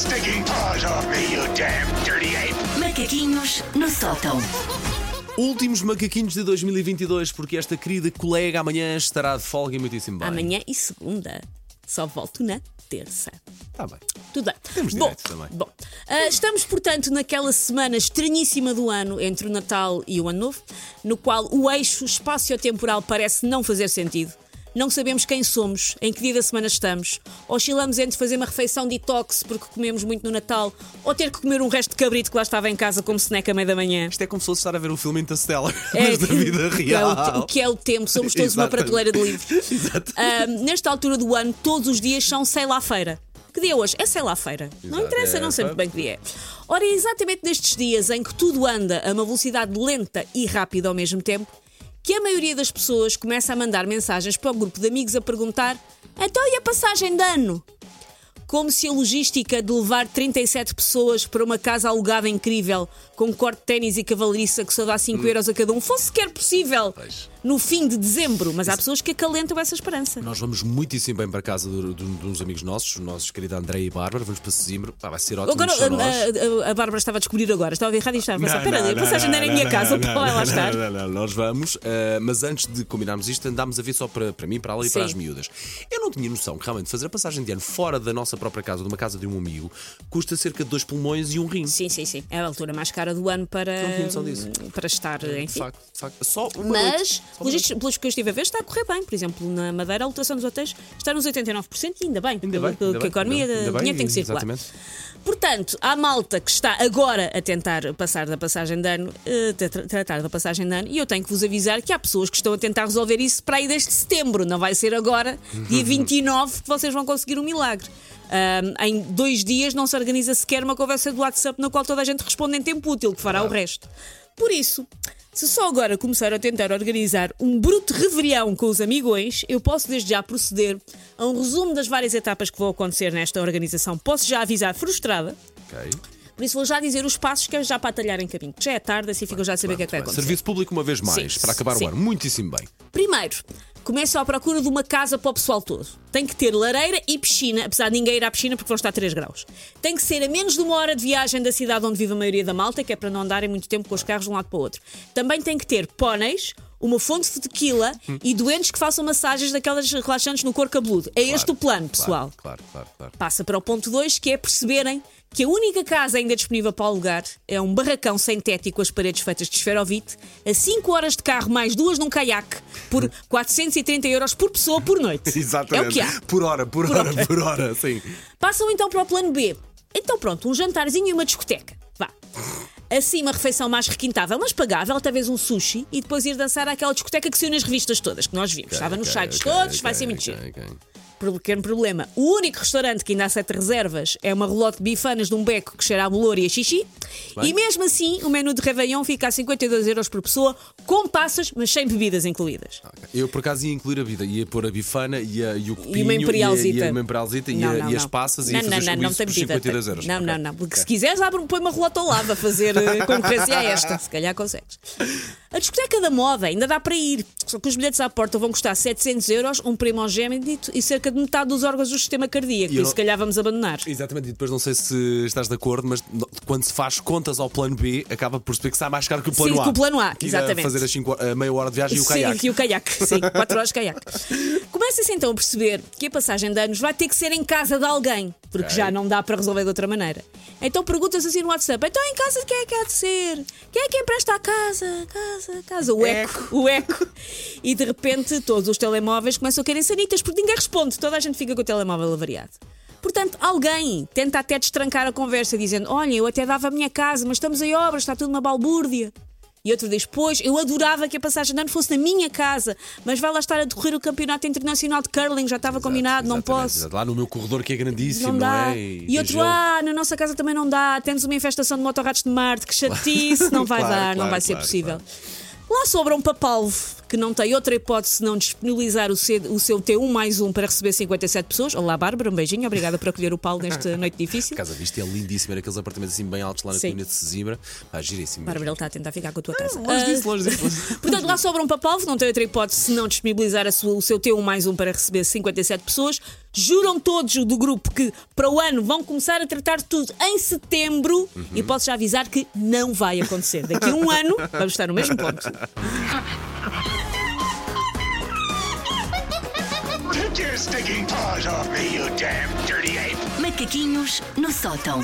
stinking paws off me, you damn dirty ape! Macaquinhos no sótão. Últimos macaquinhos de 2022, porque esta querida colega amanhã estará de folga e muitíssimo bem. Amanhã e segunda. Só volto na terça. Está bem. Tudo bem. Temos bom, direito também. bom. Ah, estamos, portanto, naquela semana estranhíssima do ano entre o Natal e o Ano Novo, no qual o eixo espaço-temporal parece não fazer sentido. Não sabemos quem somos, em que dia da semana estamos. Oscilamos entre fazer uma refeição detox porque comemos muito no Natal ou ter que comer um resto de cabrito que lá estava em casa como snack à meia da manhã. Isto é como se fosse estar a ver o filme Interstellar, É, mas da vida que é o- real. o que é o tempo, somos todos uma prateleira de livros. Exato. Ah, nesta altura do ano, todos os dias são sei lá feira. Que dia é hoje? É sei lá feira. Não Exato, interessa, é, não sei é. muito bem que dia é. Ora, é exatamente nestes dias em que tudo anda a uma velocidade lenta e rápida ao mesmo tempo, que a maioria das pessoas começa a mandar mensagens para o grupo de amigos a perguntar: então e a passagem de ano? Como se a logística de levar 37 pessoas para uma casa alugada incrível, com corte de ténis e cavalariça que só dá 5 euros a cada um, fosse sequer possível Hum. Pois. No fim de dezembro. Mas há pessoas que acalentam essa esperança. Nós vamos muitíssimo bem para casa de, de, de uns amigos nossos, os nossos queridos André e Bárbara. Vamos para Sesimbra. Pá, vai ser ótimo. Agora, a, a- a Bárbara estava a descobrir agora, estava a ver rádio e estava a pensar: espera a passagem não, não era não, minha não, casa, não, pode lá estar. Não, não, não, nós vamos, eh, mas antes de combinarmos isto, andámos a ver só para, para mim, para ela e para Sim. as miúdas. Eu não tinha noção que realmente fazer a passagem de ano fora da nossa própria casa, de uma casa de um amigo, custa cerca de dois pulmões e um rim. Sim, sim, sim. É a altura mais cara do ano para, para estar, De enfim. facto, de facto. Só uma noite. Mas, uma pelos pelos que eu estive a ver, está a correr bem. Por exemplo, na Madeira, a lotação dos hotéis está nos 89% e ainda bem. Ainda bem, porque a economia ainda ainda dinheiro tem que circular. exatamente. Portanto, há malta que está agora a tentar passar da passagem de ano, tra- tratar da passagem de ano, e eu tenho que vos avisar que há pessoas que estão a tentar resolver isso para aí desde setembro. Não vai ser agora, dia 29, que vocês vão conseguir um milagre. Ahm, em dois dias não se organiza sequer uma conversa do WhatsApp na qual toda a gente responde em tempo útil, que fará o resto. Por isso, se só agora começar a tentar organizar um bruto revelhão com os amigões, eu posso desde já proceder a um resumo das várias etapas que vão acontecer nesta organização. Posso já avisar frustrada, Ok. Por isso vou já dizer os passos que é já para atalhar em caminho. Já é tarde, assim ficam já a saber o que é que vai acontecer. Serviço público uma vez mais, Sim, para acabar sim. o ano. Muitíssimo bem. Primeiro, começo à procura de uma casa para o pessoal todo. Tem que ter lareira e piscina, apesar de ninguém ir à piscina porque vão estar 3 graus. Tem que ser a menos de uma hora de viagem da cidade onde vive a maioria da malta, que é para não andarem muito tempo com os carros de um lado para o outro. Também tem que ter póneis, uma fonte de tequila e doentes que façam massagens daquelas relaxantes no couro cabeludo. É este o plano, pessoal. Claro, claro, claro. Passa para o ponto 2, que é perceberem que a única casa ainda disponível para alugar é um barracão sem teto e com as paredes feitas de esferovite, a 5 horas de carro mais duas num caiaque, por 430 euros por pessoa por noite. Exatamente. É o que há. Por hora, por, Por hora, hora. por hora, sim. Passam então para o plano B. Então pronto, um jantarzinho e uma discoteca. Assim, uma refeição mais requintável, mas pagável, talvez um sushi, e depois ir dançar àquela discoteca que saiu nas revistas todas, que nós vimos. Estava nos Ok, sites ok, todos, vai ser muito giro. Pro- Pequeno problema. O único restaurante que ainda aceita reservas é uma relote de bifanas de um beco que cheira a bolor e a xixi. E mesmo assim, o menu de Réveillon fica a 52 euros por pessoa, com passas, mas sem bebidas incluídas. Ok. Eu por acaso ia incluir a vida, ia pôr a bifana e, a, e o copinho E uma imperialzita. e a, e uma imperialzita e, Não, a- não, e as não. passas e não, ia fazer não, não, não tem bebida. 52 euros. Não, não, não. Porque Ok. se quiseres, abre, põe uma relota ao lado a fazer eh, concorrência a esta. Se calhar consegues. A discoteca da moda ainda dá para ir. Só que os bilhetes à porta vão custar 700 euros, um primogênito e cerca de metade dos órgãos do sistema cardíaco. E não- se calhar, vamos abandonar. Exatamente, e depois não sei se estás de acordo, mas quando se faz contas ao plano B, acaba por perceber que sai mais caro que o plano Sim, A. que o plano A, Que exatamente. fazer as cinco, a meia hora de viagem e o Sim, caiaque. e o caiaque. Sim, 4 horas de caiaque. Começa-se então a perceber que a passagem de anos vai ter que ser em casa de alguém, porque Ok. já não dá para resolver de outra maneira. Então perguntas assim no WhatsApp: então em casa de quem é que há de ser? Quem é que empresta a casa? Casa, casa. O eco, o eco. E de repente todos os telemóveis começam a querer sanitas, porque ninguém responde, toda a gente fica com o telemóvel avariado. Portanto, alguém tenta até destrancar a conversa, dizendo: Olha, eu até dava a minha casa, mas estamos em obras, está tudo uma balbúrdia. E outro diz: Pois, eu adorava que a passagem de ano fosse na minha casa, mas vai lá estar a decorrer o Campeonato Internacional de Curling, já estava combinado, não posso. exato. Lá no meu corredor que é grandíssimo, Não não, dá. é? E, tem outro, ah, na nossa casa também não dá. Temos uma infestação de motorratos de Marte, que chatice, não vai Claro, dar, não claro, vai ser claro, possível. Lá sobra um papalvo que não tem outra hipótese senão disponibilizar o seu, o seu T1 mais um para receber 57 pessoas. Olá, Bárbara, um beijinho, obrigada por acolher o Paulo nesta noite difícil. A casa vista é lindíssima, era aqueles apartamentos assim bem altos lá na Sim. colina de Sesimbra. Ah, giríssimo. Bárbara, ele está a tentar ficar com a tua casa. Ah, longe disso. longe disso. Portanto, lá sobra um papalvo, não tem outra hipótese se não disponibilizar sua- o seu T1 mais um para receber 57 pessoas. Juram todos do grupo que para o ano vão começar a tratar tudo em setembro e posso já avisar que não vai acontecer. Daqui a um ano vamos estar no mesmo ponto. Macaquinhos no sótão.